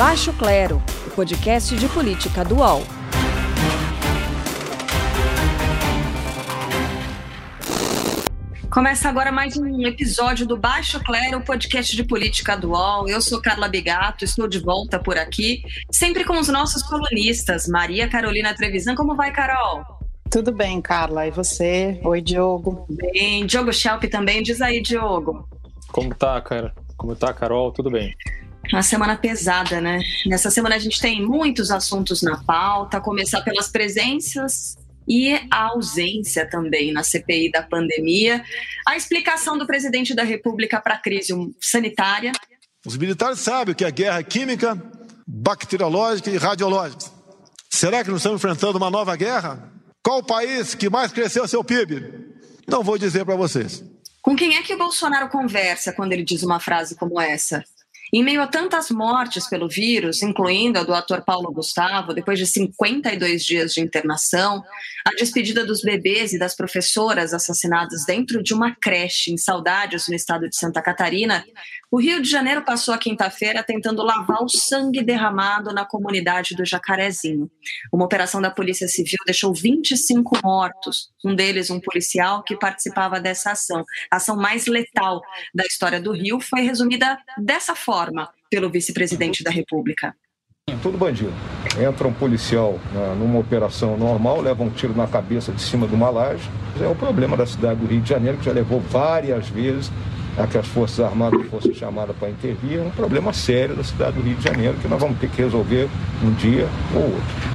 Baixo Clero, o podcast de política do UOL. Começa agora mais um episódio do Baixo Clero, o podcast de política do UOL. Eu sou Carla Bigato, estou de volta por aqui, sempre com os nossos colunistas, Maria Carolina Trevisan. Como vai, Carol? Tudo bem, Carla. E você? Oi, Diogo. Bem. Diogo Schelp também. Diz aí, Diogo. Como tá, cara? Como tá, Carol? Tudo bem? Uma semana pesada, né? Nessa semana a gente tem muitos assuntos na pauta, a começar pelas presenças e a ausência também na CPI da pandemia, a explicação do presidente da República para a crise sanitária. Os militares sabem que é guerra química, bacteriológica e radiológica. Será que nós estamos enfrentando uma nova guerra? Qual o país que mais cresceu seu PIB? Não vou dizer para vocês. Com quem é que o Bolsonaro conversa quando ele diz uma frase como essa? Em meio a tantas mortes pelo vírus, incluindo a do ator Paulo Gustavo, depois de 52 dias de internação, a despedida dos bebês e das professoras assassinadas dentro de uma creche em Saudades, no estado de Santa Catarina, o Rio de Janeiro passou a quinta-feira tentando lavar o sangue derramado na comunidade do Jacarezinho. Uma operação da Polícia Civil deixou 25 mortos, um deles um policial que participava dessa ação. A ação mais letal da história do Rio foi resumida dessa forma pelo vice-presidente da República. Tudo bandido. Entra um policial né, numa operação normal, leva um tiro na cabeça de cima de uma laje. É o problema da cidade do Rio de Janeiro, que já levou várias vezes a que as Forças Armadas fossem chamadas para intervir, é um problema sério da cidade do Rio de Janeiro que nós vamos ter que resolver um dia ou outro.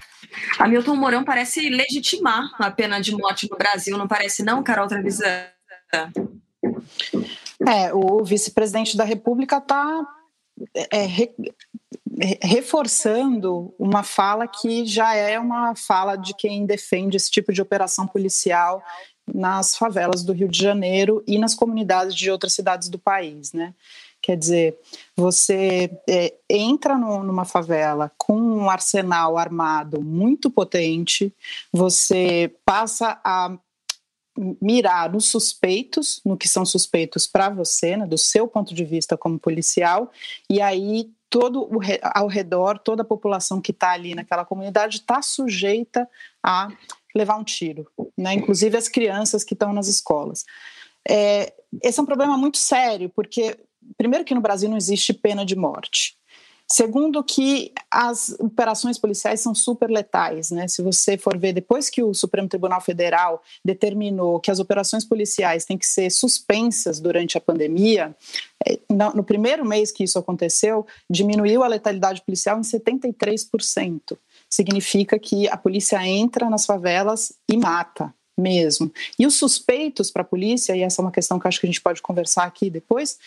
Hamilton Mourão parece legitimar a pena de morte no Brasil, não parece não, Carol Trevisan? É, o vice-presidente da República está é, re, reforçando uma fala que já é uma fala de quem defende esse tipo de operação policial nas favelas do Rio de Janeiro e nas comunidades de outras cidades do país, né? Quer dizer, você é, entra no, numa favela com um arsenal armado muito potente, você passa a mirar nos suspeitos, no que são suspeitos para você, né, do seu ponto de vista como policial, e aí todo o, ao redor, toda a população que está ali naquela comunidade está sujeita a levar um tiro, né? inclusive as crianças que estão nas escolas. É, esse é um problema muito sério, porque, primeiro, que no Brasil não existe pena de morte. Segundo, que as operações policiais são super letais. Né? Se você for ver, depois que o Supremo Tribunal Federal determinou que as operações policiais têm que ser suspensas durante a pandemia, é, no primeiro mês que isso aconteceu, diminuiu a letalidade policial em 73% significa que a polícia entra nas favelas e mata mesmo. E os suspeitos para a polícia, e essa é uma questão que acho que a gente pode conversar aqui depois,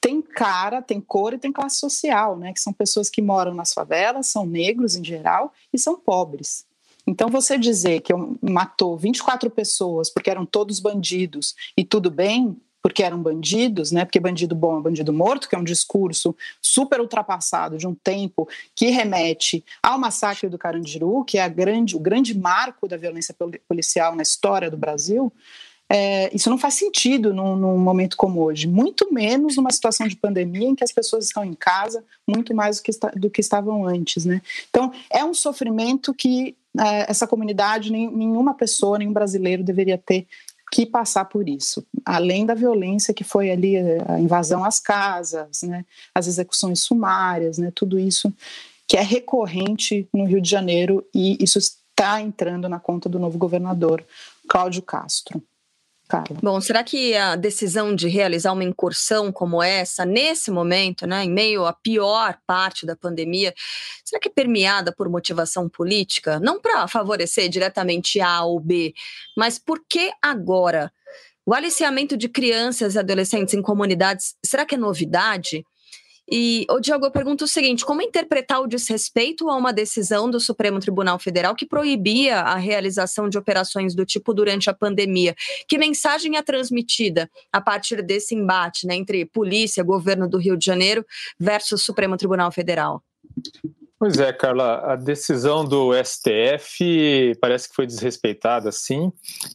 tem cara, tem cor e tem classe social, né? Que são pessoas que moram nas favelas, são negros em geral e são pobres. Então, você dizer que matou 24 pessoas porque eram todos bandidos e tudo bem, porque eram bandidos, né? Porque bandido bom é bandido morto, que é um discurso super ultrapassado de um tempo que remete ao massacre do Carandiru, que é grande, o grande marco da violência policial na história do Brasil. É, isso não faz sentido num, num, momento como hoje, muito menos numa situação de pandemia em que as pessoas estão em casa muito mais do que, do que estavam antes, né? Então é um sofrimento que é, essa comunidade, nenhuma pessoa, nenhum brasileiro deveria ter que passar por isso, além da violência que foi ali a invasão às casas, né, as execuções sumárias, né, tudo isso que é recorrente no Rio de Janeiro e isso está entrando na conta do novo governador Cláudio Castro. Carla. Bom, será que a decisão de realizar uma incursão como essa, nesse momento, né, em meio à pior parte da pandemia, será que é permeada por motivação política? Não para favorecer diretamente A ou B, mas por que agora? O aliciamento de crianças e adolescentes em comunidades, será que é novidade? E, ô Diogo, eu pergunto o seguinte: como interpretar o desrespeito a uma decisão do Supremo Tribunal Federal que proibia a realização de operações do tipo durante a pandemia? Que mensagem é transmitida a partir desse embate né, entre polícia, governo do Rio de Janeiro versus Supremo Tribunal Federal? Pois é, Carla, a decisão do STF parece que foi desrespeitada, sim.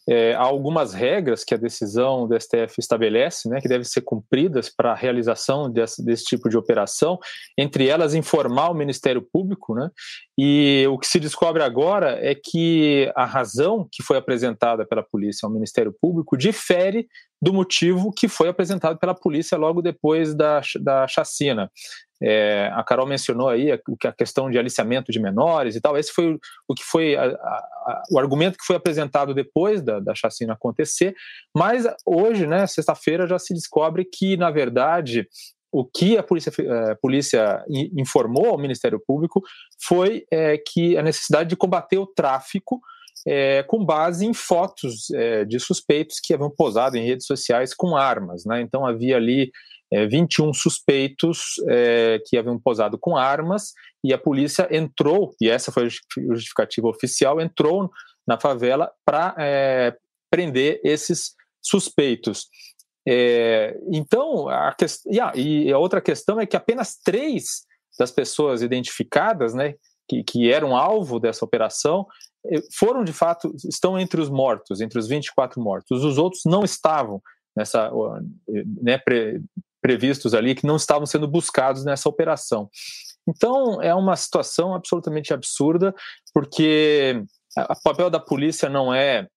É, há algumas regras que a decisão do STF estabelece, né, que devem ser cumpridas para a realização desse, desse, tipo de operação, entre elas informar o Ministério Público, né, e o que se descobre agora é que a razão que foi apresentada pela polícia ao Ministério Público difere do motivo que foi apresentado pela polícia logo depois da, da chacina. É, a Carol mencionou aí a, a, questão de aliciamento de menores e tal. Esse foi o, o que foi a, a, o argumento que foi apresentado depois da, da chacina acontecer. Mas hoje, né, sexta-feira, já se descobre que, na verdade, o que a polícia, a é, polícia informou ao Ministério Público foi é, que a necessidade de combater o tráfico é, com base em fotos é, de suspeitos que haviam posado em redes sociais com armas. Né? Então havia ali é, 21 suspeitos é, que haviam posado com armas e a polícia entrou, e essa foi a justificativa oficial, entrou na favela para é, prender esses suspeitos. É, então, a que... e a outra questão é que apenas três das pessoas identificadas, né, que, que eram alvo dessa operação, eh, foram de fato, estão entre os mortos, entre os 24 mortos. Os outros não estavam nessa, né, previstos ali, que não estavam sendo buscados nessa operação. Então, é uma situação absolutamente absurda, porque o papel da polícia não é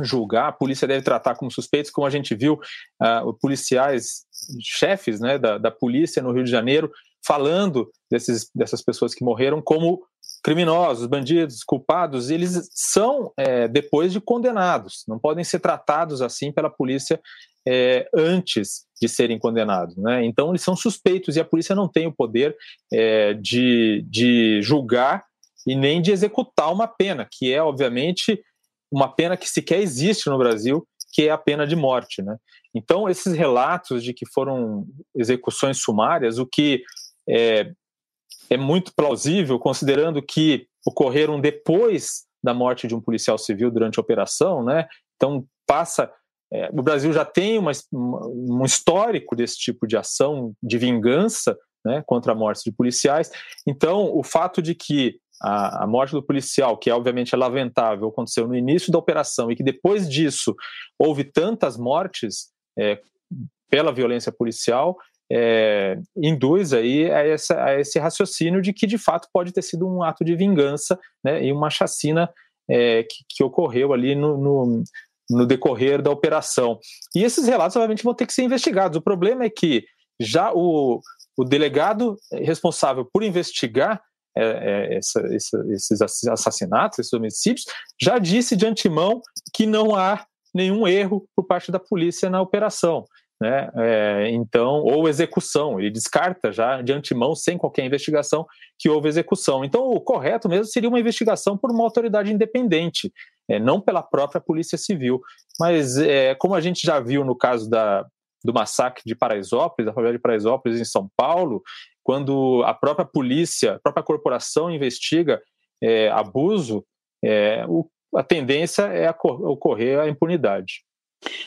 julgar, a polícia deve tratar como suspeitos, como a gente viu uh, policiais, chefes né, da, da polícia no Rio de Janeiro, falando desses, dessas pessoas que morreram como criminosos, bandidos, culpados, eles são é, depois de condenados, não podem ser tratados assim pela polícia é, antes de serem condenados. Né? Então, eles são suspeitos e a polícia não tem o poder é, de, de julgar e nem de executar uma pena, que é, obviamente, uma pena que sequer existe no Brasil, que é a pena de morte. Né? Então, esses relatos de que foram execuções sumárias, o que é, é muito plausível, considerando que ocorreram depois da morte de um policial civil durante a operação, né? Então passa. É, o Brasil já tem uma, um histórico desse tipo de ação de vingança né, contra a morte de policiais. Então, o fato de que a, a, morte do policial, que é obviamente é lamentável, aconteceu no início da operação e que depois disso houve tantas mortes é, pela violência policial, é, induz aí a, essa, a, esse raciocínio de que de fato pode ter sido um ato de vingança né, e uma chacina é, que, que, ocorreu ali no, no, no, decorrer da operação. E esses relatos, obviamente, vão ter que ser investigados. O problema é que já o, o delegado responsável por investigar é, é essa, essa, esses assassinatos, esses homicídios, já disse de antemão que não há nenhum erro por parte da polícia na operação né? É, então, ou execução, ele descarta já de antemão, sem qualquer investigação, que houve execução. Então, o correto mesmo seria uma investigação por uma autoridade independente, é, não pela própria Polícia Civil. Mas, é, como a gente já viu no caso da, do massacre de Paraisópolis, da favela de Paraisópolis em São Paulo, quando a própria polícia, a própria corporação investiga é, abuso, é, o, a tendência é a, ocorrer a impunidade.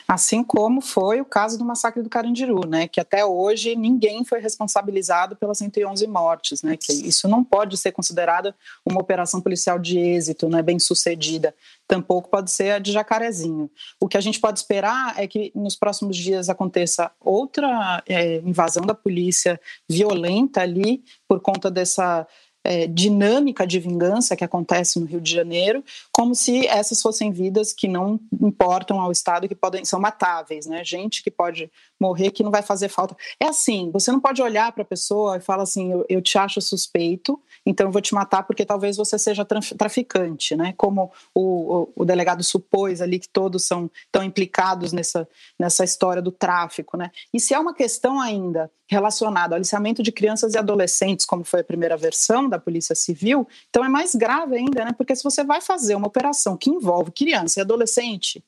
Assim como foi o caso do massacre do Carandiru, né, que até hoje ninguém foi responsabilizado pelas 111 mortes, né, que isso não pode ser considerado uma operação policial de êxito, né, bem sucedida, tampouco pode ser a de Jacarezinho. O que a gente pode esperar é que nos próximos dias aconteça outra é, invasão da polícia violenta ali por conta dessa é, dinâmica de vingança que acontece no Rio de Janeiro, como se essas fossem vidas que não importam ao Estado, que podem são matáveis, né? Gente que pode morrer, que não vai fazer falta. É assim, você não pode olhar para a pessoa e falar assim, eu, eu, te acho suspeito, então eu vou te matar porque talvez você seja traficante, né? Como o, o, o delegado supôs ali que todos são tão implicados nessa, nessa história do tráfico, né? E se é uma questão ainda relacionada ao aliciamento de crianças e adolescentes, como foi a primeira versão da Polícia Civil, então é mais grave ainda, né? Porque se você vai fazer uma operação que envolve criança e adolescente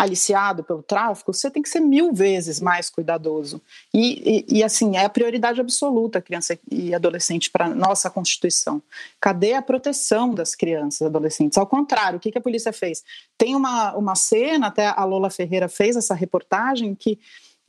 aliciado pelo tráfico, você tem que ser mil vezes mais cuidadoso. E, e, e assim, é a prioridade absoluta criança e adolescente para nossa Constituição. Cadê a proteção das crianças e adolescentes? Ao contrário, o que, que a polícia fez? Tem uma, uma cena, até a Lola Ferreira fez essa reportagem, que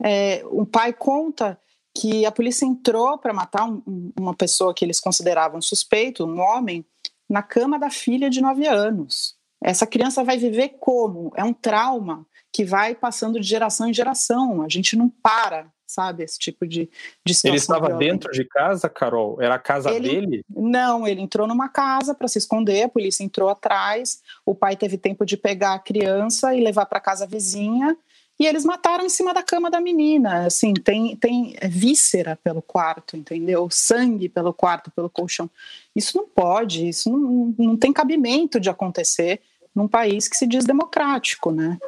é, um pai conta que a polícia entrou para matar um, uma pessoa que eles consideravam suspeito, um homem, na cama da filha de nove anos. Essa criança vai viver como? É um trauma que vai passando de geração em geração. A gente não para, sabe, esse tipo de, de situação. Ele estava violenta. dentro de casa, Carol? Era a casa ele, dele? Não, ele entrou numa casa para se esconder, a polícia entrou atrás, o pai teve tempo de pegar a criança e levar para casa vizinha, e eles mataram em cima da cama da menina. Assim, tem, tem víscera pelo quarto, entendeu? Sangue pelo quarto, pelo colchão. Isso não pode, isso não, não tem cabimento de acontecer num país que se diz democrático, né?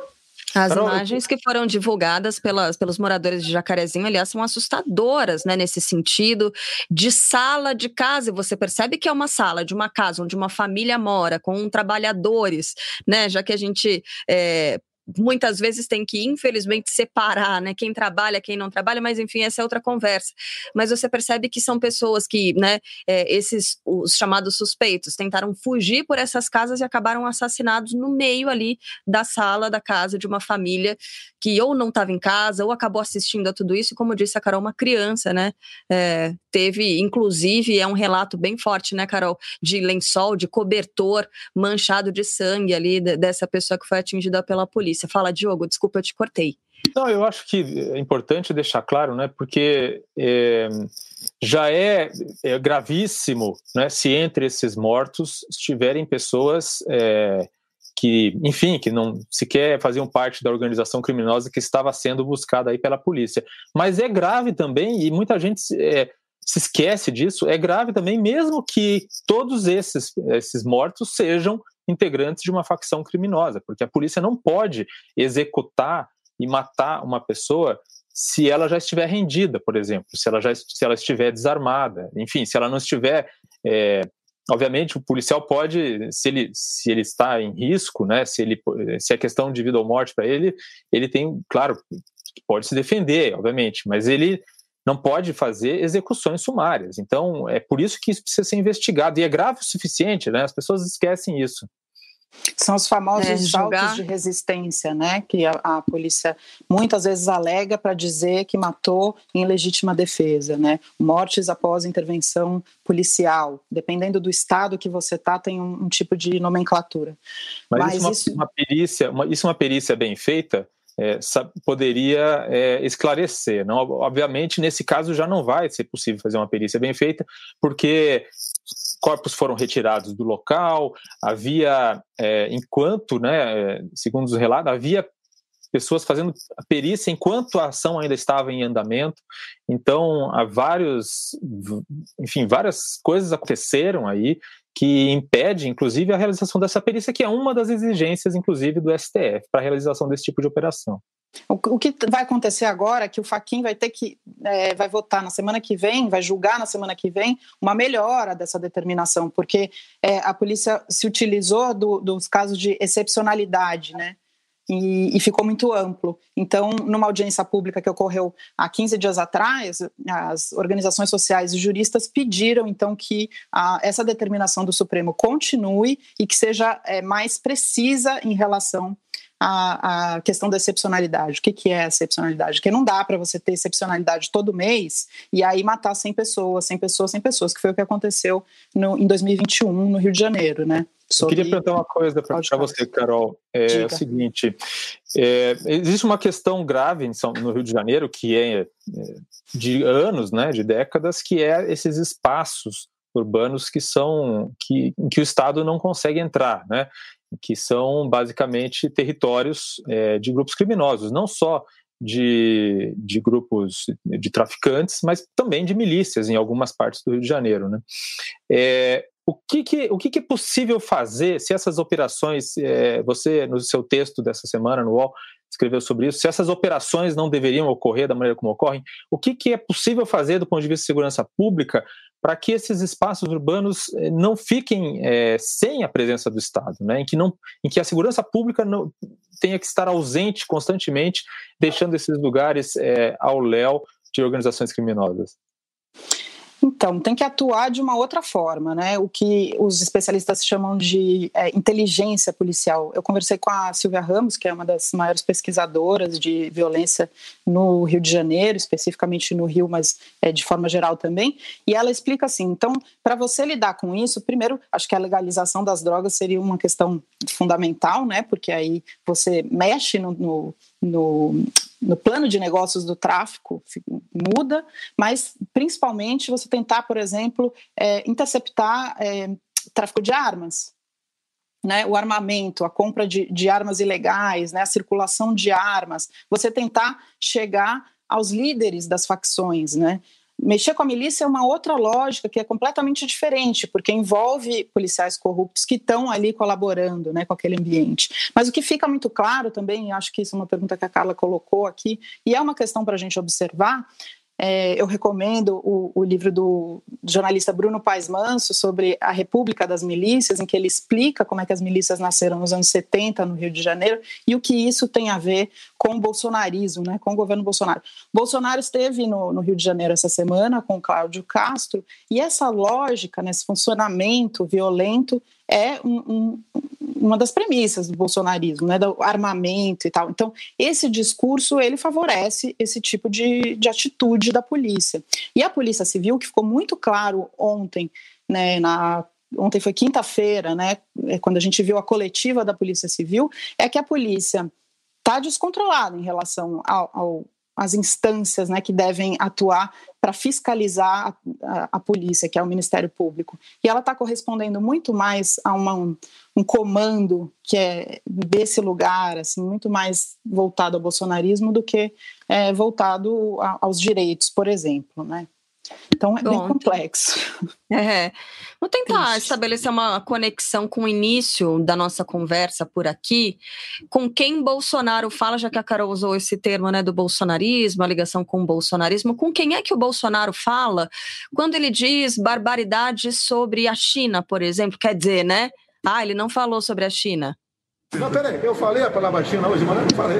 As imagens que foram divulgadas pelas, pelos moradores de Jacarezinho, aliás, são assustadoras, né, nesse sentido, de sala de casa, e você percebe que é uma sala de uma casa onde uma família mora, com trabalhadores, né, já que a gente é, muitas vezes tem que, infelizmente, separar, né? Quem trabalha, quem não trabalha, mas enfim, essa é outra conversa. Mas você percebe que são pessoas que, né, é, esses, os chamados suspeitos, tentaram fugir por essas casas e acabaram assassinados no meio ali da sala da casa de uma família que ou não estava em casa ou acabou assistindo a tudo isso. Como disse a Carol, uma criança, né? É, teve, inclusive, é um relato bem forte, né, Carol, de lençol, de cobertor manchado de sangue ali dessa pessoa que foi atingida pela polícia polícia. Fala, Diogo, desculpa, eu te cortei. Não, eu acho que é importante deixar claro, né, porque é, já é, é, gravíssimo né, se entre esses mortos estiverem pessoas é, que, enfim, que não sequer faziam parte da organização criminosa que estava sendo buscada aí pela polícia. Mas é grave também, e muita gente é, se esquece disso, é grave também, mesmo que todos esses, esses mortos sejam integrantes de uma facção criminosa, porque a polícia não pode executar e matar uma pessoa se ela já estiver rendida, por exemplo, se ela já se ela estiver desarmada, enfim, se ela não estiver é, obviamente o policial pode se ele se ele está em risco né se ele se é questão de vida ou morte para ele ele tem claro pode se defender obviamente mas ele não pode fazer execuções sumárias. Então, é por isso que isso precisa ser investigado. E é grave o suficiente, né? As pessoas esquecem isso. São os famosos é, julgar... de resistência, né? Que a, a polícia muitas vezes alega para dizer que matou em legítima defesa, né? Mortes após intervenção policial. Dependendo do estado que você tá, tem um, um tipo de nomenclatura. Mas, Mas isso, é uma, isso... uma perícia, uma, isso é uma perícia bem feita é, poderia é, esclarecer. Não, obviamente, nesse caso já não vai ser possível fazer uma perícia bem feita, porque corpos foram retirados do local, havia, é, enquanto, né, segundo os relatos, havia pessoas fazendo a perícia enquanto a ação ainda estava em andamento. Então, há vários, enfim, várias coisas aconteceram aí que impede, inclusive, a realização dessa perícia, que é uma das exigências, inclusive, do STF para a realização desse tipo de operação. O, que vai acontecer agora é que o Faquin vai ter que é, vai votar na semana que vem, vai julgar na semana que vem uma melhora dessa determinação, porque é, a polícia se utilizou do, dos casos de excepcionalidade, né? E, e, ficou muito amplo. Então, numa audiência pública que ocorreu há 15 dias atrás, as organizações sociais e juristas pediram, então, que a, essa determinação do Supremo continue e que seja é, mais precisa em relação a questão da excepcionalidade. O que, que é excepcionalidade? Que não dá para você ter excepcionalidade todo mês e aí matar 100 pessoas, 100 pessoas, 100 pessoas, que foi o que aconteceu no, em 2021 no Rio de Janeiro, né? Eu queria perguntar uma coisa para você, Carol. É Diga. o seguinte: é, existe uma questão grave no Rio de Janeiro que é, é de anos, né, de décadas, que é esses espaços urbanos que são que, em que o Estado não consegue entrar, né? que são basicamente territórios é, de grupos criminosos, não só de, de, grupos de traficantes, mas também de milícias em algumas partes do Rio de Janeiro. Né? É, o que, que, o que, que, é possível fazer se essas operações, é, você no seu texto dessa semana no UOL escreveu sobre isso, se essas operações não deveriam ocorrer da maneira como ocorrem, o que, que é possível fazer do ponto de vista de segurança pública para que esses espaços urbanos eh, não fiquem é, sem a presença do Estado, né? em, que não, em que a segurança pública não tenha que estar ausente constantemente, deixando esses lugares é, ao léu de organizações criminosas. Então, tem que atuar de uma outra forma, né? O que os especialistas chamam de é, inteligência policial. Eu conversei com a Silvia Ramos, que é uma das maiores pesquisadoras de violência no Rio de Janeiro, especificamente no Rio, mas é, de forma geral também, e ela explica assim: então, para você lidar com isso, primeiro, acho que a legalização das drogas seria uma questão fundamental, né? Porque aí você mexe no, no, no no plano de negócios do tráfico muda, mas principalmente você tentar, por exemplo, é, interceptar é, tráfico de armas. Né, o armamento, a compra de, de armas ilegais, né, a circulação de armas, você tentar chegar aos líderes das facções, né? Mexer com a milícia é uma outra lógica que é completamente diferente, porque envolve policiais corruptos que estão ali colaborando né, com aquele ambiente. Mas o que fica muito claro também, e acho que isso é uma pergunta que a Carla colocou aqui, e é uma questão para a gente observar, é, eu recomendo o, o, livro do jornalista Bruno Paes Manso sobre a República das Milícias, em que ele explica como é que as milícias nasceram nos anos 70 no Rio de Janeiro e o que isso tem a ver com o bolsonarismo, né, com o governo Bolsonaro. Bolsonaro esteve no, no Rio de Janeiro essa semana com Cláudio Castro e essa lógica, né, esse funcionamento violento é um, um, uma das premissas do bolsonarismo, né, do armamento e tal. Então, esse discurso ele favorece esse tipo de, de atitude da polícia. E a Polícia Civil, que ficou muito claro ontem, né, na ontem foi quinta-feira, né, é quando a gente viu a coletiva da Polícia Civil, é que a polícia está descontrolada em relação ao, ao as instâncias né, que devem atuar para fiscalizar a, a, polícia, que é o Ministério Público. E ela está correspondendo muito mais a uma, um, um, comando que é desse lugar, assim, muito mais voltado ao bolsonarismo do que é, voltado a, aos direitos, por exemplo. Né? Então é Bom, bem complexo. É. Vou tentar Isso. estabelecer uma conexão com o início da nossa conversa por aqui, com quem Bolsonaro fala, já que a Carol usou esse termo né, do bolsonarismo, a ligação com o bolsonarismo, com quem é que o Bolsonaro fala quando ele diz barbaridades sobre a China, por exemplo? Quer dizer, né? Ah, ele não falou sobre a China. Não, peraí, eu falei a palavra China hoje, mas não falei.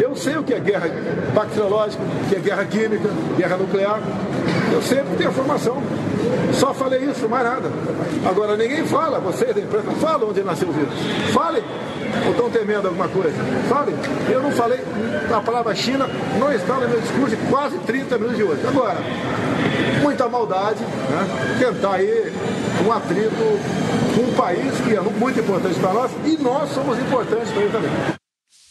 Eu sei o que é guerra bacteriológica, o que é guerra química, guerra nuclear. Eu sempre tenho formação. Só falei isso, mais nada. Agora, ninguém fala, vocês da imprensa, fala onde nasceu o vírus. Falem. Ou estão temendo alguma coisa? Falem. Eu não falei, a palavra China não está no meu discurso de quase 30 minutos de hoje. Agora, muita maldade, né? tentar aí um atrito com um país que é muito importante para nós e nós somos importantes para ele também.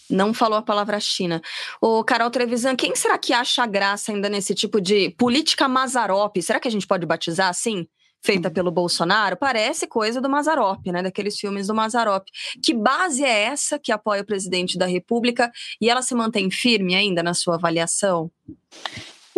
Não falou a palavra China. O Carol Trevisan, quem será que acha graça ainda nesse tipo de política Mazarop? Será que a gente pode batizar assim? Feita pelo Bolsonaro? Parece coisa do Mazarop, né? Daqueles filmes do Mazarop. Que base é essa que apoia o presidente da República e ela se mantém firme ainda na sua avaliação?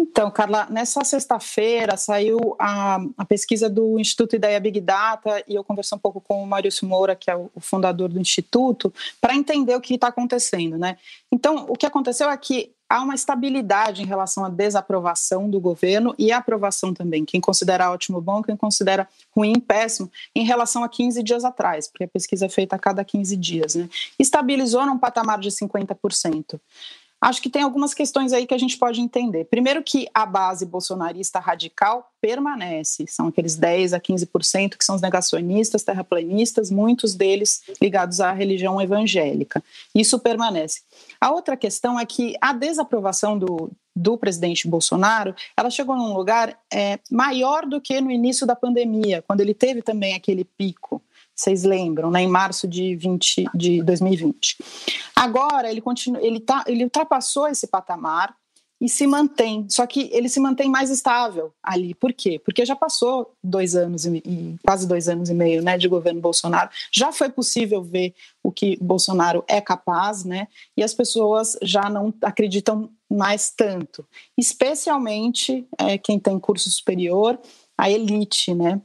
Então, Carla, nessa sexta-feira saiu a, a, pesquisa do Instituto Ideia Big Data e eu conversei um pouco com o Maurício Moura, que é o, fundador do Instituto, para entender o que está acontecendo. Né? Então, o que aconteceu é que há uma estabilidade em relação à desaprovação do governo e a aprovação também. Quem considera ótimo bom, quem considera ruim, péssimo, em relação a 15 dias atrás, porque a pesquisa é feita a cada 15 dias. Né? Estabilizou num patamar de 50%. Acho que tem algumas questões aí que a gente pode entender. Primeiro que a base bolsonarista radical permanece, são aqueles 10 a 15% que são os negacionistas, terraplanistas, muitos deles ligados à religião evangélica. Isso permanece. A outra questão é que a desaprovação do, do presidente Bolsonaro, ela chegou num lugar é, maior do que no início da pandemia, quando ele teve também aquele pico vocês lembram, né, em março de, 20, de 2020. Agora ele continua, ele, tá, ele ultrapassou esse patamar e se mantém, só que ele se mantém mais estável ali. Por quê? Porque já passou dois anos e, quase dois anos e meio né, de governo Bolsonaro, já foi possível ver o que Bolsonaro é capaz, né? E as pessoas já não acreditam mais tanto, especialmente é, quem tem curso superior, a elite, né?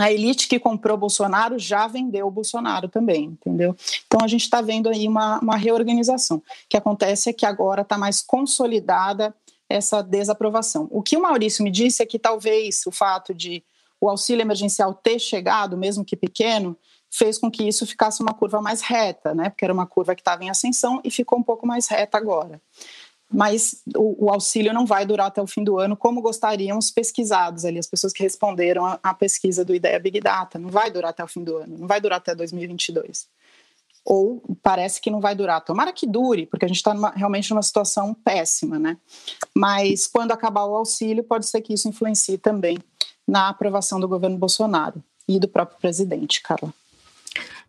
A elite que comprou Bolsonaro já vendeu o Bolsonaro também, entendeu? Então a gente está vendo aí uma, uma reorganização. O que acontece é que agora está mais consolidada essa desaprovação. O que o Maurício me disse é que talvez o fato de o auxílio emergencial ter chegado, mesmo que pequeno, fez com que isso ficasse uma curva mais reta, né? Porque era uma curva que estava em ascensão e ficou um pouco mais reta agora. Mas o, o, auxílio não vai durar até o fim do ano, como gostariam os pesquisados ali, as pessoas que responderam à pesquisa do Ideia Big Data. Não vai durar até o fim do ano, não vai durar até 2022. Ou parece que não vai durar. Tomara que dure, porque a gente está realmente numa situação péssima, né? Mas quando acabar o auxílio, pode ser que isso influencie também na aprovação do governo Bolsonaro e do próprio presidente, Carla.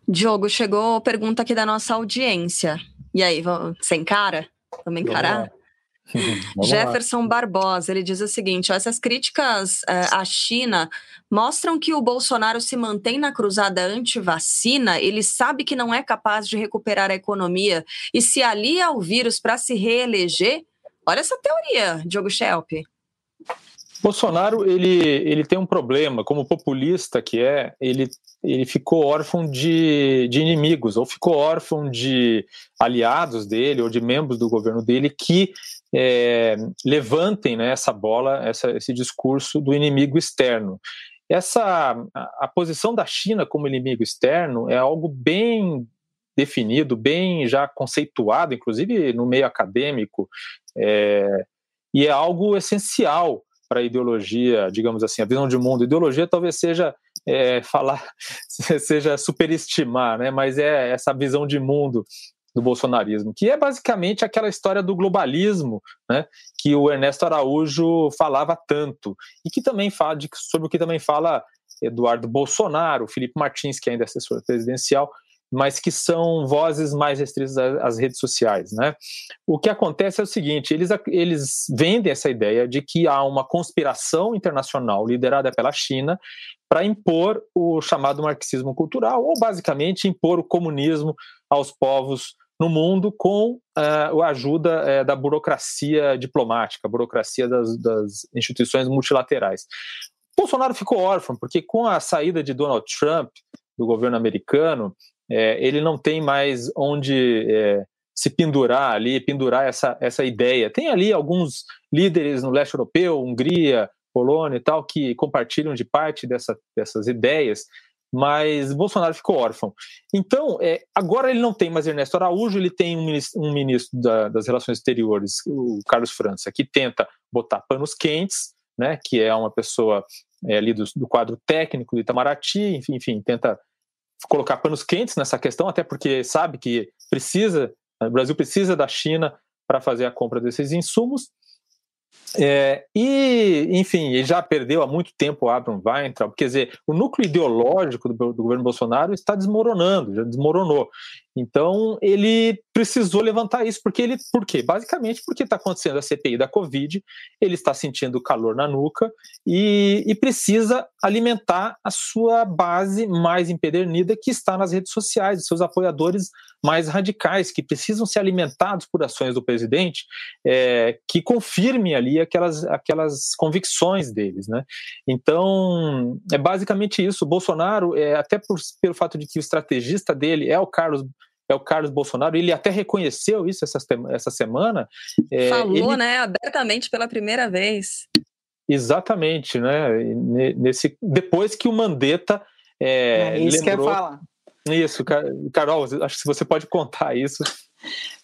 Diogo, chegou pergunta aqui da nossa audiência. E aí, você encara? Vamos encarar? Vamos Jefferson. Barbosa, ele diz o seguinte: ó, essas críticas é, à China mostram que o Bolsonaro se mantém na cruzada anti-vacina, ele sabe que não é capaz de recuperar a economia e se alia ao vírus para se reeleger. Olha essa teoria, Diogo Schelp. Bolsonaro ele, ele tem um problema, como populista que é, ele, ele ficou órfão de, de inimigos, ou ficou órfão de aliados dele, ou de membros do governo dele que é, levantem né, essa bola, essa, esse discurso do inimigo externo. Essa a, a posição da China como inimigo externo é algo bem definido, bem já conceituado, inclusive no meio acadêmico, é, e é algo essencial para ideologia, digamos assim, a visão de mundo. Ideologia talvez seja é, falar, seja superestimar, né? mas é essa visão de mundo do bolsonarismo, que é basicamente aquela história do globalismo, né, que o Ernesto Araújo falava tanto e que também fala de, sobre o que também fala Eduardo Bolsonaro, Felipe Martins, que ainda é assessor presidencial, mas que são vozes mais restritas às redes sociais. Né? O que acontece é o seguinte: eles, eles vendem essa ideia de que há uma conspiração internacional liderada pela China para impor o chamado marxismo cultural, ou basicamente impor o comunismo aos povos no mundo com uh, a ajuda uh, da burocracia diplomática, a burocracia das, das instituições multilaterais. Bolsonaro ficou órfão, porque com a saída de Donald Trump do governo americano, é, ele não tem mais onde é, se pendurar ali, pendurar essa, essa ideia. Tem ali alguns líderes no leste europeu, Hungria, Polônia e tal, que compartilham de parte dessa, dessas ideias, mas Bolsonaro ficou órfão. Então, é, agora ele não tem mais Ernesto Araújo, ele tem um ministro, um ministro da, das Relações Exteriores, o Carlos França, que tenta botar panos quentes, né, que é uma pessoa é, ali do, do, quadro técnico do Itamaraty, enfim, enfim, tenta colocar panos quentes nessa questão, até porque sabe que precisa, o Brasil precisa da China para fazer a compra desses insumos. É, e, enfim, ele já perdeu há muito tempo o Abraham Weintraub, quer dizer, o núcleo ideológico do, do, governo Bolsonaro está desmoronando, já desmoronou. Então, ele precisou levantar isso, porque ele, por quê? Basicamente porque está acontecendo a CPI da Covid, ele está sentindo calor na nuca e, e precisa alimentar a sua base mais empedernida que está nas redes sociais, seus apoiadores mais radicais, que precisam ser alimentados por ações do presidente é, que confirmem ali aquelas, aquelas convicções deles, né? Então, é basicamente isso. O Bolsonaro, é, até por, pelo fato de que o estrategista dele é o Carlos é o Carlos Bolsonaro, ele até reconheceu isso essa, essa semana. É, Falou, ele... né, abertamente pela primeira vez. Exatamente, né? Nesse, depois que o Mandetta. É, é isso lembrou... que eu falar. Isso, Carol, acho que você pode contar isso.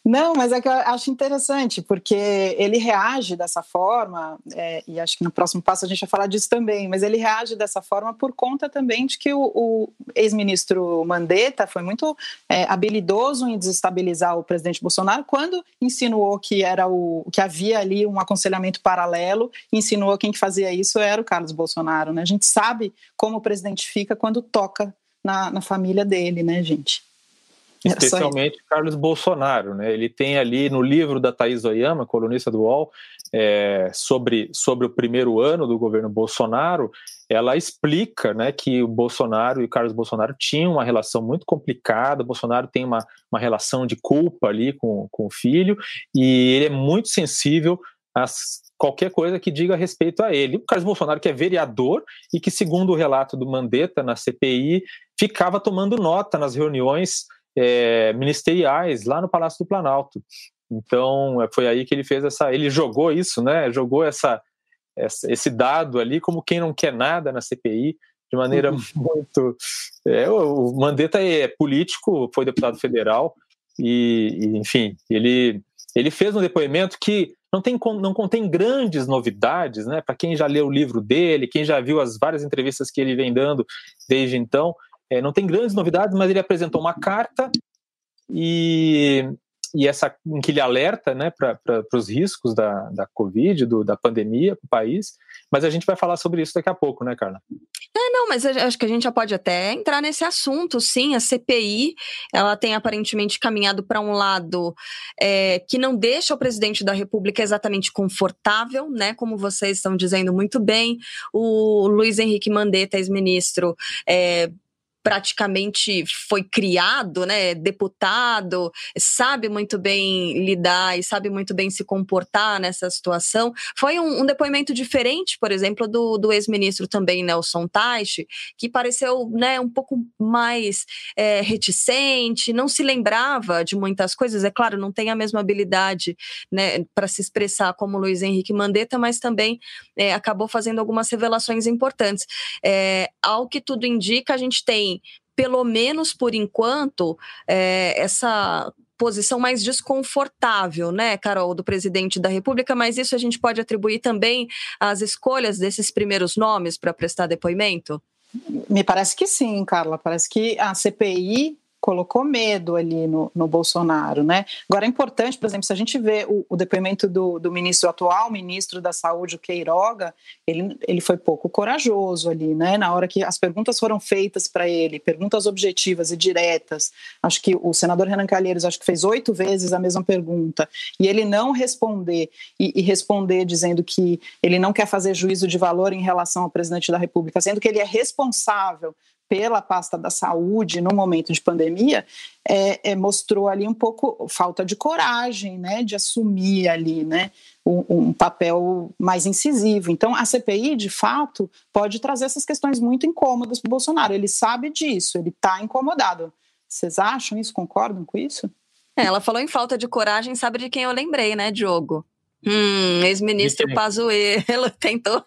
Não, mas é que eu acho interessante, porque ele reage dessa forma, é, e acho que no próximo passo a gente vai falar disso também, mas ele reage dessa forma por conta também de que o, o ex-ministro Mandetta foi muito é, habilidoso em desestabilizar o presidente Bolsonaro quando insinuou que era o que havia ali um aconselhamento paralelo, insinuou quem que fazia isso era o Carlos Bolsonaro. Né? A gente sabe como o presidente fica quando toca na, na família dele, né, gente? Especialmente Carlos Bolsonaro. Né? Ele tem ali no livro da Thaís Oyama, colunista do UOL, é, sobre, sobre o primeiro ano do governo Bolsonaro, ela explica né, que o Bolsonaro e o Carlos Bolsonaro tinham uma relação muito complicada. O Bolsonaro tem uma, uma relação de culpa ali com, com o filho, e ele é muito sensível às qualquer coisa que diga respeito a ele. O Carlos Bolsonaro, que é vereador e que, segundo o relato do Mandetta na CPI, ficava tomando nota nas reuniões é, ministeriais lá no Palácio do Planalto. Então é, foi aí que ele fez essa, ele jogou isso, né? Jogou essa, essa esse dado ali como quem não quer nada na CPI de maneira uhum. muito. É, o Mandetta é político, foi deputado federal e, e enfim, ele Ele fez um depoimento que não, tem, não contém grandes novidades, né? Para quem já leu o livro dele, quem já viu as várias entrevistas que ele vem dando desde então, é, não tem grandes novidades, mas ele apresentou uma carta e, e essa em que ele alerta né, para os riscos da, da Covid, do, da pandemia para o país. Mas a gente vai falar sobre isso daqui a pouco, né, Carla? É, não, mas acho que a gente já pode até entrar nesse assunto, sim. A CPI, ela tem aparentemente caminhado para um lado é, que não deixa o presidente da República exatamente confortável, né? Como vocês estão dizendo muito bem. O Luiz Henrique Mandetta, ex-ministro, é, praticamente foi criado, né, deputado, sabe muito bem lidar e sabe muito bem se comportar nessa situação. Foi um, um depoimento diferente, por exemplo, do, do ex-ministro também, Nelson Teich, que pareceu né, um pouco mais é, reticente, não se lembrava de muitas coisas. É claro, não tem a mesma habilidade né, para se expressar como Luiz Henrique Mandetta, mas também é, acabou fazendo algumas revelações importantes. É, ao que tudo indica, a gente tem pelo menos por enquanto, é, essa posição mais desconfortável, né, Carol, do presidente da República, mas isso a gente pode atribuir também às escolhas desses primeiros nomes para prestar depoimento? Me parece que sim, Carla. Parece que a CPI colocou medo ali no, no Bolsonaro, né? Agora é importante, por exemplo, se a gente vê o, o depoimento do, do, ministro atual, ministro da Saúde, o Queiroga, ele, ele foi pouco corajoso ali, né? Na hora que as perguntas foram feitas para ele, perguntas objetivas e diretas, acho que o senador Renan Calheiros acho que fez oito vezes a mesma pergunta e ele não responder e, e responder dizendo que ele não quer fazer juízo de valor em relação ao presidente da República, sendo que ele é responsável pela pasta da saúde no momento de pandemia é, é, mostrou ali um pouco falta de coragem, né, de assumir ali, né, um, um, papel mais incisivo. Então, a CPI, de fato, pode trazer essas questões muito incômodas para o Bolsonaro. Ele sabe disso, ele está incomodado. Vocês acham isso? Concordam com isso? É, ela falou em falta de coragem, sabe de quem eu lembrei, né, Diogo? Hum, ex-ministro Pazuello tentou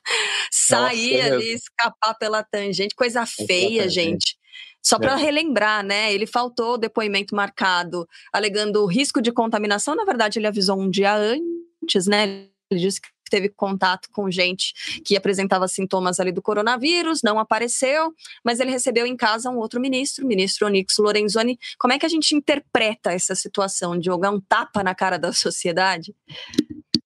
sair Nossa, ali, escapar pela tangente, coisa feia, Exatamente. gente. Só para é. relembrar, né? Ele faltou o depoimento marcado, alegando risco de contaminação. Na verdade, ele avisou um dia antes, né? Ele disse que teve contato com gente que apresentava sintomas ali do coronavírus, não apareceu, mas ele recebeu em casa um outro ministro, o ministro Onyx Lorenzoni. Como é que a gente interpreta essa situação, Diogo? É um tapa na cara da sociedade?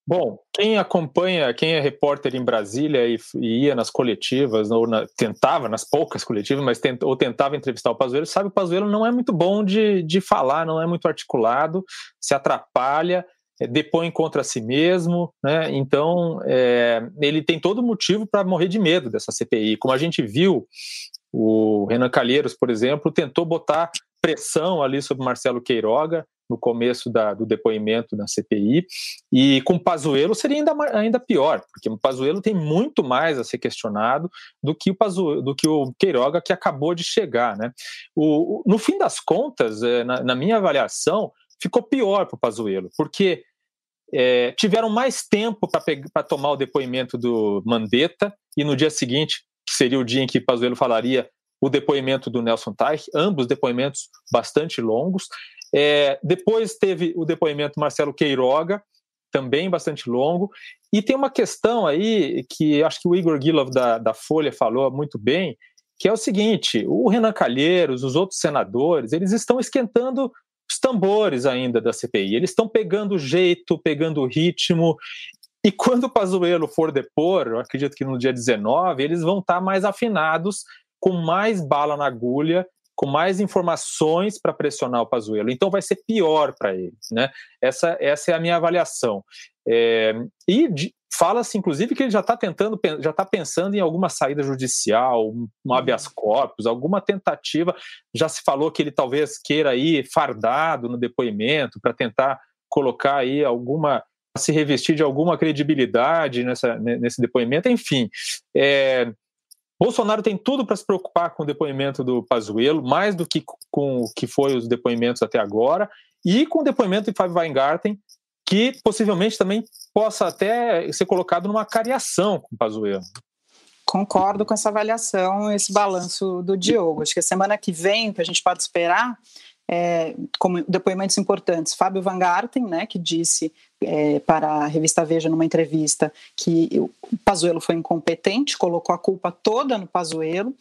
Bom, quem acompanha, quem é repórter em Brasília e, e ia nas coletivas, ou na, tentava, nas poucas coletivas, mas tent, ou tentava entrevistar o Pazuello, sabe que o Pazuello não é muito bom de, de falar, não é muito articulado, se atrapalha, é, depõe contra si mesmo, né? então é, ele tem todo motivo para morrer de medo dessa CPI. Como a gente viu, o Renan Calheiros, por exemplo, tentou botar pressão ali sobre Marcelo Queiroga, no começo da, do depoimento na CPI, e com Pazuello seria ainda, ainda pior, porque o Pazuello tem muito mais a ser questionado do que o, Pazuello, do que o Queiroga que acabou de chegar. Né? O, no fim das contas, é, na, na minha avaliação, ficou pior para o Pazuello, porque é, tiveram mais tempo para tomar o depoimento do Mandetta, e no dia seguinte, que seria o dia em que Pazuello falaria o depoimento do Nelson Teich, ambos depoimentos bastante longos, é, depois teve o depoimento Marcelo Queiroga, também bastante longo. E tem uma questão aí que acho que o Igor Gilov da, da Folha falou muito bem, que é o seguinte: o Renan Calheiros, os outros senadores, eles estão esquentando os tambores ainda da CPI. Eles estão pegando o jeito, pegando o ritmo. E quando o Pazuello for depor, eu acredito que no dia 19, eles vão estar mais afinados, com mais bala na agulha com mais informações para pressionar o Pazuello. Então vai ser pior para ele, né? Essa, essa é a minha avaliação. É, e fala-se, inclusive, que ele já está tentando, já está pensando em alguma saída judicial, um habeas corpus, alguma tentativa. Já se falou que ele talvez queira ir fardado no depoimento para tentar colocar aí alguma se revestir de alguma credibilidade nessa, nesse depoimento, enfim. É, Bolsonaro tem tudo para se preocupar com o depoimento do Pazuello, mais do que com o que foi os depoimentos até agora, e com o depoimento de Fábio Weingarten, que possivelmente também possa até ser colocado numa cariação com o Pazuello. Concordo com essa avaliação, esse balanço do Diogo. Acho que a semana que vem, que a gente pode esperar é, como depoimentos importantes. Fábio Van Garten, né, que disse é, para a revista Veja numa entrevista que o Pazuello foi incompetente, colocou a culpa toda no Pazuello.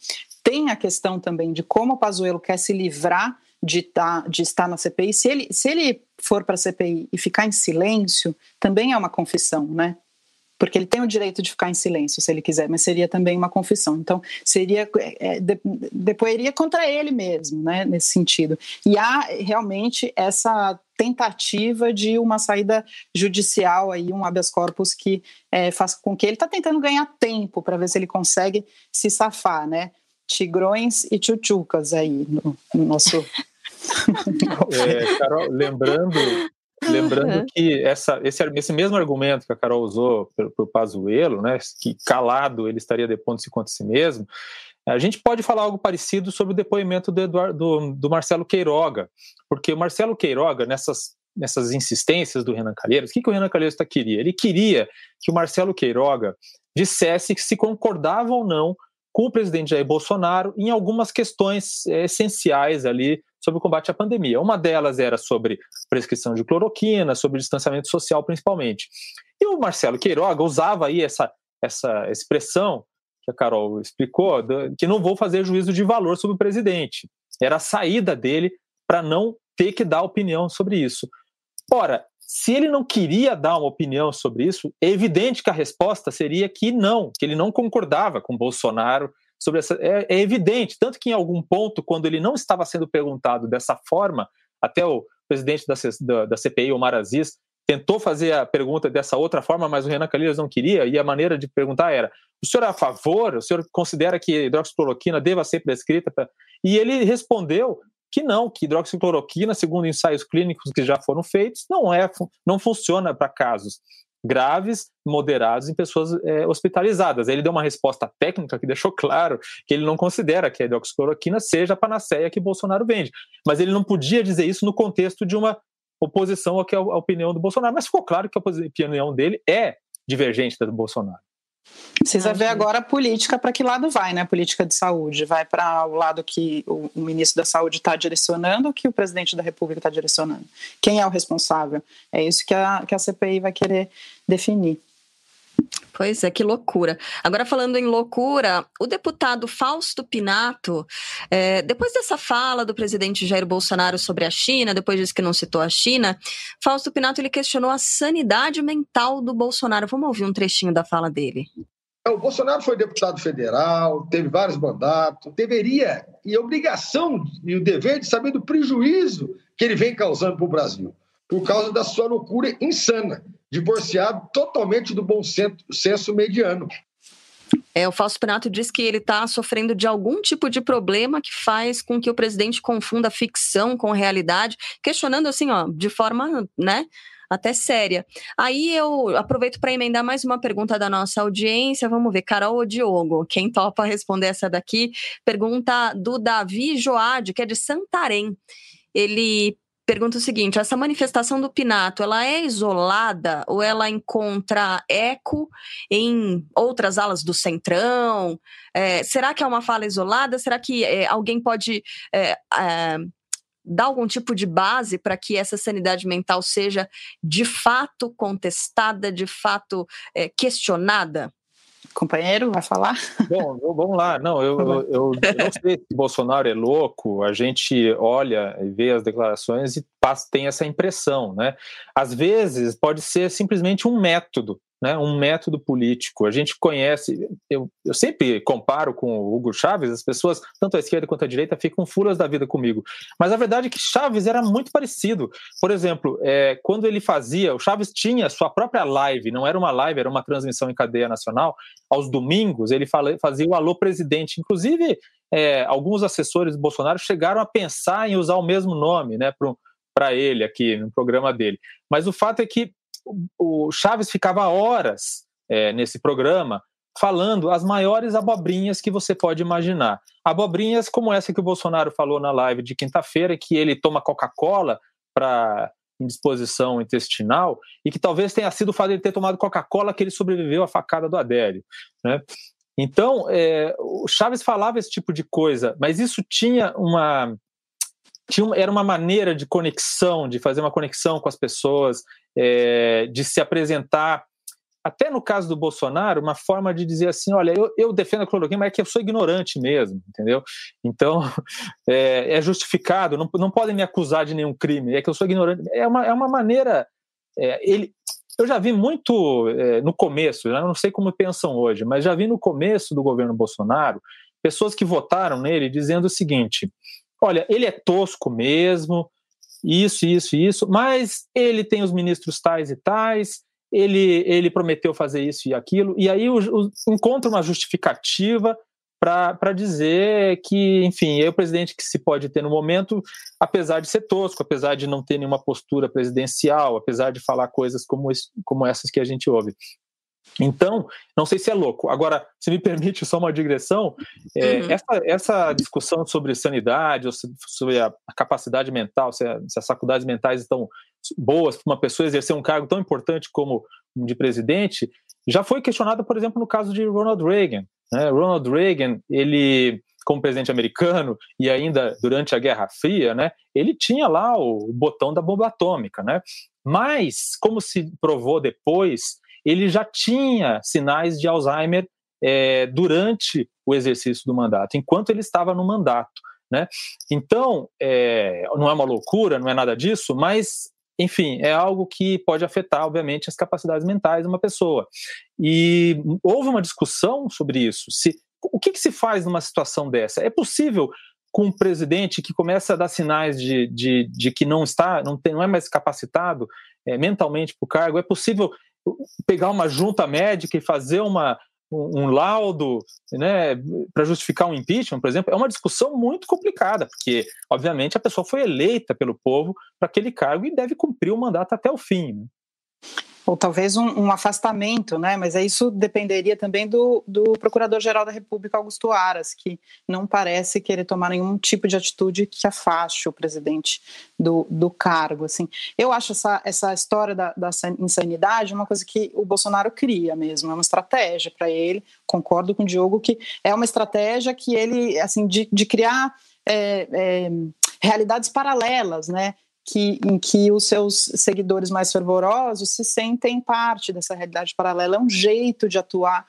Tem a questão também de como o Pazuello quer se livrar de, tá, de estar na CPI. Se ele, se ele for para a CPI e ficar em silêncio, também é uma confissão, né? Porque ele tem o direito de ficar em silêncio se ele quiser, mas seria também uma confissão. Então, seria é, de, depois iria contra ele mesmo, né, nesse sentido. E há realmente essa tentativa de uma saída judicial aí, um habeas corpus que é, faça com que ele está tentando ganhar tempo para ver se ele consegue se safar, né? Tigrões e tchutchucas aí no, no nosso. é, Carol, lembrando Lembrando que essa, esse, esse mesmo argumento que a Carol usou para o Pazuello, né, que calado ele estaria depondo-se contra si mesmo, a gente pode falar algo parecido sobre o depoimento do, Eduardo, do, do Marcelo Queiroga, porque o Marcelo Queiroga, nessas, nessas insistências do Renan Calheiros, o que, que o Renan Calheiros tá queria? Ele queria que o Marcelo Queiroga dissesse que se concordava ou não com o presidente Jair Bolsonaro em algumas questões é, essenciais ali sobre o combate à pandemia. Uma delas era sobre prescrição de cloroquina, sobre distanciamento social principalmente. E o Marcelo Queiroga usava aí essa, essa expressão que a Carol explicou, que não vou fazer juízo de valor sobre o presidente. Era a saída dele para não ter que dar opinião sobre isso. Ora, se ele não queria dar uma opinião sobre isso, é evidente que a resposta seria que não, que ele não concordava com Bolsonaro sobre essa. É, é, evidente, tanto que em algum ponto, quando ele não estava sendo perguntado dessa forma, até o presidente da, da, da CPI, Omar Aziz, tentou fazer a pergunta dessa outra forma, mas o Renan Calheiros não queria, e a maneira de perguntar era: o senhor é a favor? O senhor considera que hidroxicloroquina deva ser prescrita? Pra... E ele respondeu que não, que hidroxicloroquina, segundo ensaios clínicos que já foram feitos, não é, não funciona para casos graves, moderados em pessoas é, hospitalizadas. Ele deu uma resposta técnica que deixou claro que ele não considera que a hidroxicloroquina seja a panaceia que Bolsonaro vende. Mas ele não podia dizer isso no contexto de uma oposição à, à opinião do Bolsonaro. Mas ficou claro que a opinião dele é divergente da do Bolsonaro. Precisa ver agora a política para que lado vai, né? A política de saúde. Vai para o lado que o, ministro da Saúde está direcionando ou que o presidente da República está direcionando? Quem é o responsável? É isso que a, que a CPI vai querer definir. Pois é, que loucura. Agora, falando em loucura, o deputado Fausto Pinato, é, depois dessa fala do presidente Jair Bolsonaro sobre a China, depois disse que não citou a China, Fausto Pinato ele questionou a sanidade mental do Bolsonaro. Vamos ouvir um trechinho da fala dele. É, o Bolsonaro foi deputado federal, teve vários mandatos, deveria e obrigação e o dever de saber do prejuízo que ele vem causando para o Brasil, por causa da sua loucura insana divorciado totalmente do bom senso mediano. É, o Fausto Penato diz que ele está sofrendo de algum tipo de problema que faz com que o presidente confunda ficção com realidade, questionando assim, ó, de forma, né, até séria. Aí eu aproveito para emendar mais uma pergunta da nossa audiência. Vamos ver, Carol ou Diogo? Quem topa responder essa daqui? Pergunta do Davi Joade, que é de Santarém. Ele pergunta o seguinte: essa manifestação do Pinato, ela é isolada ou ela encontra eco em outras alas do Centrão? É, será que é uma fala isolada? Será que é, alguém pode é, é dar algum tipo de base para que essa sanidade mental seja de fato contestada, de fato é, questionada? Companheiro vai falar? Bom, vamos lá. Não, eu, eu, eu, não sei se Bolsonaro é louco. A gente olha e vê as declarações e passa, tem essa impressão, né? Às vezes pode ser simplesmente um método né, um método político. A gente conhece, eu, eu sempre comparo com o Hugo Chávez, as pessoas, tanto a esquerda quanto a direita, ficam furas da vida comigo. Mas a verdade é que Chávez era muito parecido. Por exemplo, é, quando ele fazia, o Chávez tinha sua própria live, não era uma live, era uma transmissão em cadeia nacional. Aos domingos, ele fala, fazia o Alô Presidente. Inclusive, é, alguns assessores do Bolsonaro chegaram a pensar em usar o mesmo nome né, para ele aqui no programa dele. Mas o fato é que o Chaves ficava horas é, nesse programa falando as maiores abobrinhas que você pode imaginar. Abobrinhas como essa que o Bolsonaro falou na live de quinta-feira, que ele toma Coca-Cola para indisposição intestinal e que talvez tenha sido o fato de ele ter tomado Coca-Cola que ele sobreviveu à facada do Adélio. Né? Então, é, o Chaves falava esse tipo de coisa, mas isso tinha uma tinha, era uma maneira de conexão, de fazer uma conexão com as pessoas, é, de se apresentar até no caso do Bolsonaro, uma forma de dizer assim: olha, eu, eu defendo a cloroquina, mas é que eu sou ignorante mesmo, entendeu? Então, é, é, justificado, não, não podem me acusar de nenhum crime, é que eu sou ignorante. É uma, é uma maneira. É, ele, eu já vi muito é, no começo, não sei como pensam hoje, mas já vi no começo do governo Bolsonaro pessoas que votaram nele dizendo o seguinte: olha, ele é tosco mesmo, isso, isso, isso, mas ele tem os ministros tais e tais. Ele, ele prometeu fazer isso e aquilo, e aí o, o, encontra uma justificativa para dizer que, enfim, é o presidente que se pode ter no momento, apesar de ser tosco, apesar de não ter nenhuma postura presidencial, apesar de falar coisas como, como essas que a gente ouve. Então, não sei se é louco. Agora, se me permite só uma digressão, é, uhum. essa, essa discussão sobre sanidade, sobre a capacidade mental, se, a, se as faculdades mentais estão boas para uma pessoa exercer um cargo tão importante como de presidente, já foi questionada, por exemplo, no caso de Ronald Reagan. Né? Ronald Reagan, ele como presidente americano e ainda durante a Guerra Fria, né, ele tinha lá o botão da bomba atômica, né? Mas, como se provou depois, ele já tinha sinais de Alzheimer é, durante o exercício do mandato, enquanto ele estava no mandato. Né? Então, é, não é uma loucura, não é nada disso, mas enfim, é algo que pode afetar, obviamente, as capacidades mentais de uma pessoa. E houve uma discussão sobre isso. Se, o que, que se faz numa situação dessa? É possível com um presidente que começa a dar sinais de, de, de que não está, não, tem, não é mais capacitado é, mentalmente para o cargo, é possível pegar uma junta médica e fazer uma, um, laudo né, para justificar um impeachment, por exemplo, é uma discussão muito complicada, porque, obviamente, a pessoa foi eleita pelo povo para aquele cargo e deve cumprir o mandato até o fim. Né? Ou talvez um, um, afastamento, né? Mas isso dependeria também do, do Procurador-Geral da República, Augusto Aras, que não parece querer tomar nenhum tipo de atitude que afaste o presidente do, do cargo. Assim, eu acho essa, essa história da, da insanidade uma coisa que o Bolsonaro cria mesmo, é uma estratégia para ele. Concordo com o Diogo que é uma estratégia que ele, assim, de, de criar é, é, realidades paralelas, né? Que, em que os seus seguidores mais fervorosos se sentem parte dessa realidade paralela. É um jeito de atuar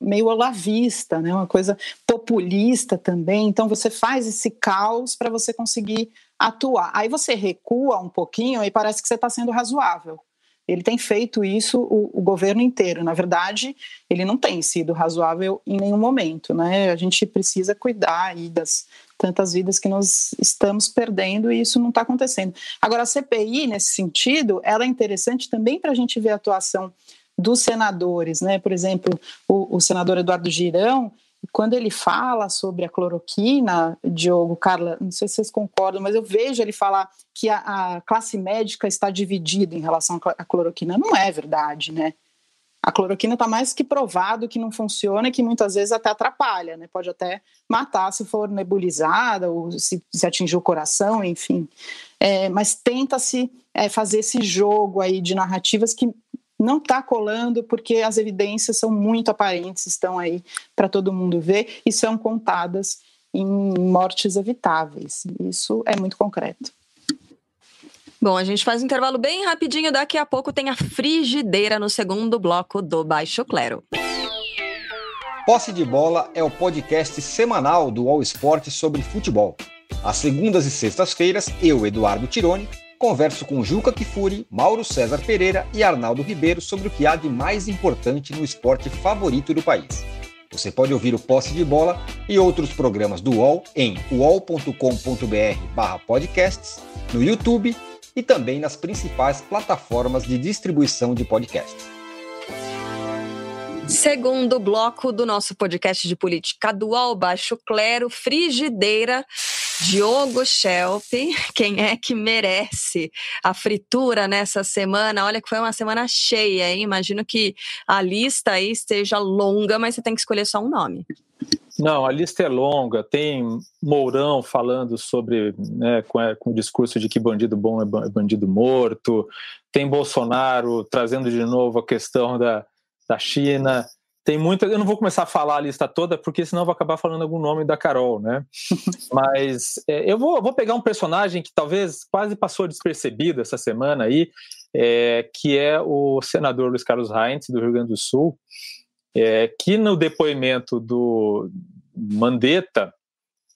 meio olavista, né? uma coisa populista também. Então você faz esse caos para você conseguir atuar. Aí você recua um pouquinho e parece que você está sendo razoável. Ele tem feito isso o, o, governo inteiro. Na verdade, ele não tem sido razoável em nenhum momento. Né? A gente precisa cuidar das, tantas vidas que nós estamos perdendo e isso não está acontecendo. Agora, a CPI, nesse sentido, ela é interessante também para a gente ver a atuação dos senadores, né? Por exemplo, o, o senador Eduardo Girão, quando ele fala sobre a cloroquina, Diogo, Carla, não sei se vocês concordam, mas eu vejo ele falar que a, a classe médica está dividida em relação à cloroquina. Não é verdade, né? A cloroquina está mais que provado que não funciona e que muitas vezes até atrapalha, né? Pode até matar se for nebulizada ou se, se atingir o coração, enfim. É, mas tenta-se é, fazer esse jogo aí de narrativas que não está colando porque as evidências são muito aparentes, estão aí para todo mundo ver e são contadas em mortes evitáveis. Isso é muito concreto. Bom, a gente faz um intervalo bem rapidinho, daqui a pouco tem a frigideira no segundo bloco do Baixo Clero. Posse de Bola é o podcast semanal do All Sport sobre futebol. Às segundas e sextas-feiras, eu, Eduardo Tironi, converso com Juca Kifuri, Mauro César Pereira e Arnaldo Ribeiro sobre o que há de mais importante no esporte favorito do país. Você pode ouvir o Posse de Bola e outros programas do UOL em uol.com.br/podcasts, no YouTube e também nas principais plataformas de distribuição de podcasts. Segundo bloco do nosso podcast de política dual Baixo Clero, Frigideira, Diogo Schelp, quem é que merece a fritura nessa semana? Olha que foi uma semana cheia, hein? Imagino que a lista aí esteja longa, mas você tem que escolher só um nome. Não, a lista é longa. Tem Mourão falando sobre, né, com, com, o discurso de que bandido bom é, é bandido morto. Tem Bolsonaro trazendo de novo a questão da, da China. Tem muita. Eu não vou começar a falar a lista toda, porque senão eu vou acabar falando algum nome da Carol, né? Mas é, eu vou, vou pegar um personagem que talvez quase passou despercebido essa semana aí, é, que é o senador Luiz Carlos Reintz, do Rio Grande do Sul, é, que no depoimento do Mandetta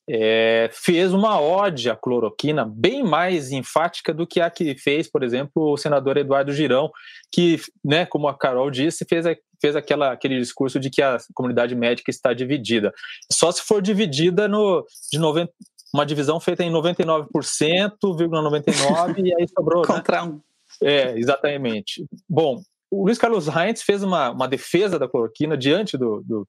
é, fez uma ode à cloroquina bem mais enfática do que a que fez, por exemplo, o senador Eduardo Girão, que, né, como a Carol disse, fez, fez aquela, aquele discurso de que a comunidade médica está dividida. Só se for dividida no, de 90, uma divisão feita em 99,99 e aí sobrou. Né? Contra um. É, exatamente. Bom, o Luiz Carlos Reintz fez uma, uma defesa da cloroquina diante do, do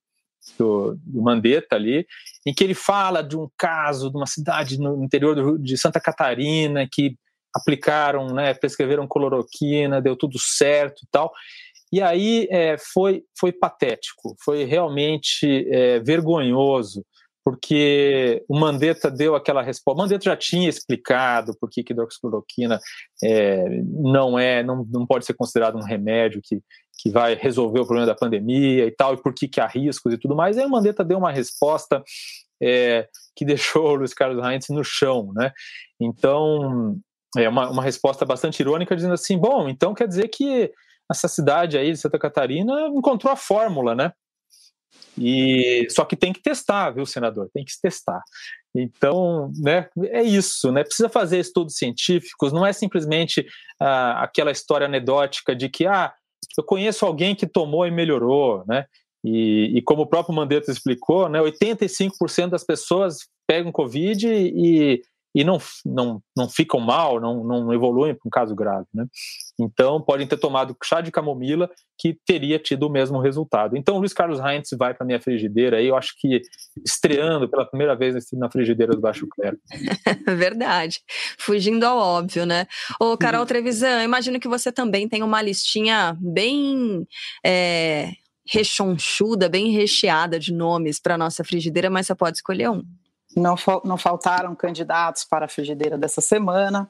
do, do Mandetta ali, em que ele fala de um caso de uma cidade no interior do, de Santa Catarina que aplicaram, né, prescreveram cloroquina, deu tudo certo e tal. E aí é, foi, foi patético, foi realmente é, vergonhoso, porque o Mandetta deu aquela resposta. O Mandetta já tinha explicado por que hidroxicloroquina é, não é, não, não pode ser considerado um remédio que, que vai resolver o problema da pandemia e tal, e por que, que há riscos e tudo mais. Aí o Mandetta deu uma resposta é, que deixou o Luiz Carlos Reintz no chão, né? Então, é uma, uma resposta bastante irônica, dizendo assim, bom, então quer dizer que essa cidade aí de Santa Catarina encontrou a fórmula, né? E só que tem que testar, viu, senador? Tem que se testar. Então, né, é isso, né? Precisa fazer estudos científicos, não é simplesmente ah, aquela história anedótica de que ah, eu conheço alguém que tomou e melhorou, né? E, e como o próprio Mandetta explicou, né, 85% das pessoas pegam Covid e, e não, não, não ficam mal, não, não evoluem para um caso grave. Né? Então, podem ter tomado chá de camomila que teria tido o mesmo resultado. Então, o Luiz Carlos Heinz vai para minha frigideira aí, eu acho que estreando pela primeira vez na frigideira do Baixo Clero. Verdade. Fugindo ao óbvio, né? Ô, Carol. Trevisan, imagino que você também tem uma listinha bem. É, rechonchuda, bem recheada de nomes para nossa frigideira, mas você pode escolher um. Não, não faltaram candidatos para a frigideira dessa semana.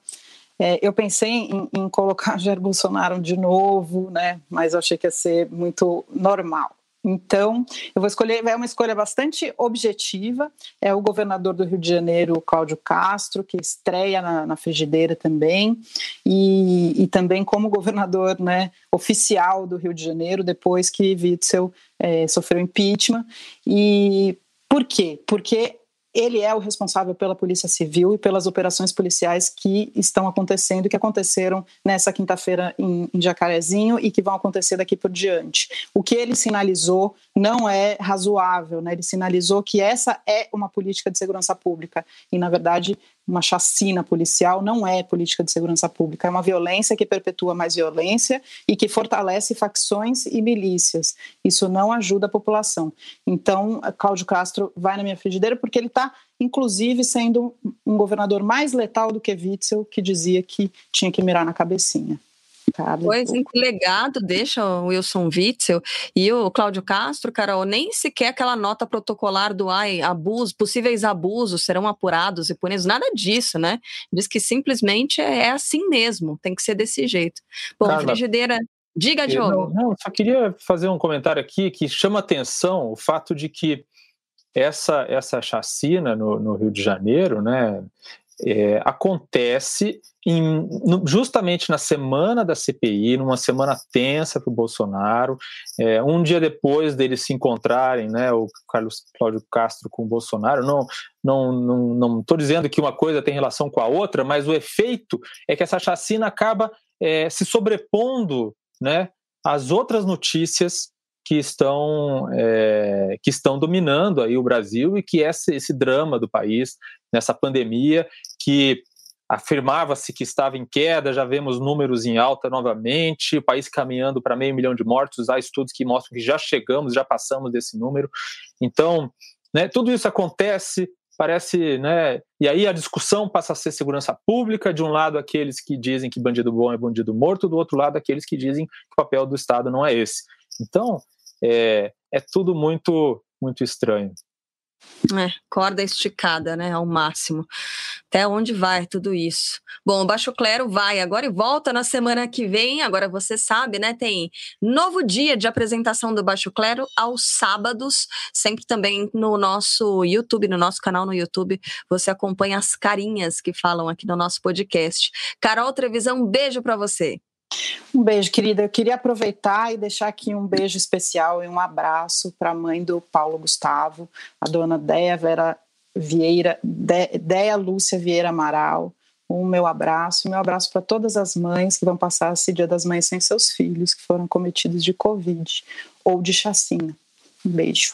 É, eu pensei em, em, colocar Jair Bolsonaro de novo, né? Mas eu achei que ia ser muito normal. Então, eu vou escolher, é uma escolha bastante objetiva. É o governador do Rio de Janeiro, Cláudio Castro, que estreia na, na frigideira também, e, e, também como governador né, oficial do Rio de Janeiro, depois que Witzel é, sofreu impeachment. E por quê? Porque ele é o responsável pela Polícia Civil e pelas operações policiais que estão acontecendo, que aconteceram nessa quinta-feira em, em Jacarezinho e que vão acontecer daqui por diante. O que ele sinalizou não é razoável, né? ele sinalizou que essa é uma política de segurança pública e, na verdade, uma chacina policial não é política de segurança pública, é uma violência que perpetua mais violência e que fortalece facções e milícias. Isso não ajuda a população. Então, Cláudio Castro vai na minha frigideira porque ele está, inclusive, sendo um governador mais letal do que Witzel, que dizia que tinha que mirar na cabecinha. Pois, em que legado deixa o Wilson Witzel e o Cláudio Castro, Carol, nem sequer aquela nota protocolar do ai, abuso, possíveis abusos serão apurados e punidos, nada disso, né? Diz que simplesmente é, é assim mesmo, tem que ser desse jeito. Bom, Carla, frigideira, diga, Diogo. Não, não, só queria fazer um comentário aqui que chama atenção o fato de que essa, essa chacina no, no Rio de Janeiro, né, é, acontece em, justamente na semana da CPI, numa semana tensa para o Bolsonaro, é, um dia depois deles se encontrarem, né, o Carlos Cláudio Castro com o Bolsonaro, não não não não estou dizendo que uma coisa tem relação com a outra, mas o efeito é que essa chacina acaba é, se sobrepondo, né, às outras notícias que estão é, que estão dominando aí o Brasil e que esse, esse drama do país nessa pandemia que afirmava-se que estava em queda, já vemos números em alta novamente, o país caminhando para meio milhão de mortos, há estudos que mostram que já chegamos, já passamos desse número. Então, né, tudo isso acontece, parece, né, e aí a discussão passa a ser segurança pública, de um lado aqueles que dizem que bandido bom é bandido morto, do outro lado aqueles que dizem que o papel do Estado não é esse. Então, é, é tudo muito, muito estranho. É, corda esticada, né, ao máximo. Até onde vai tudo isso? Bom, o Baixo Clero vai agora e volta na semana que vem. Agora você sabe, né? Tem novo dia de apresentação do Baixo Clero aos sábados, sempre também no nosso YouTube, no nosso canal no YouTube. Você acompanha as carinhas que falam aqui no nosso podcast. Carol Trevisão, um beijo para você. Um beijo, querida. Eu queria aproveitar e deixar aqui um beijo especial e um abraço para a mãe do Paulo Gustavo, a dona Deia Vera Vieira, De, Deia Lúcia Vieira Amaral. Um meu abraço, meu abraço para todas as mães que vão passar esse Dia das Mães sem seus filhos que foram cometidos de Covid ou de chacina. Um beijo.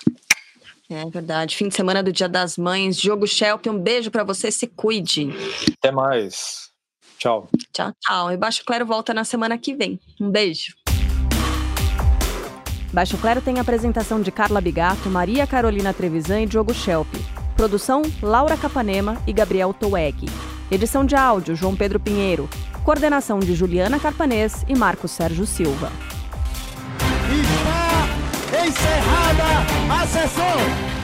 É verdade. Fim de semana do Dia das Mães. Diogo Schelp, um beijo para você. Se cuide. Até mais. Tchau. Tchau, tchau. E Baixo Clero volta na semana que vem. Um beijo. Baixo Clero tem apresentação de Carla Bigato, Maria Carolina Trevisan e Diogo Schelp. Produção: Laura Capanema e Gabriel Toueg. Edição de áudio: João Pedro Pinheiro. Coordenação de Juliana Carpanês e Marcos Sérgio Silva. Está encerrada a sessão!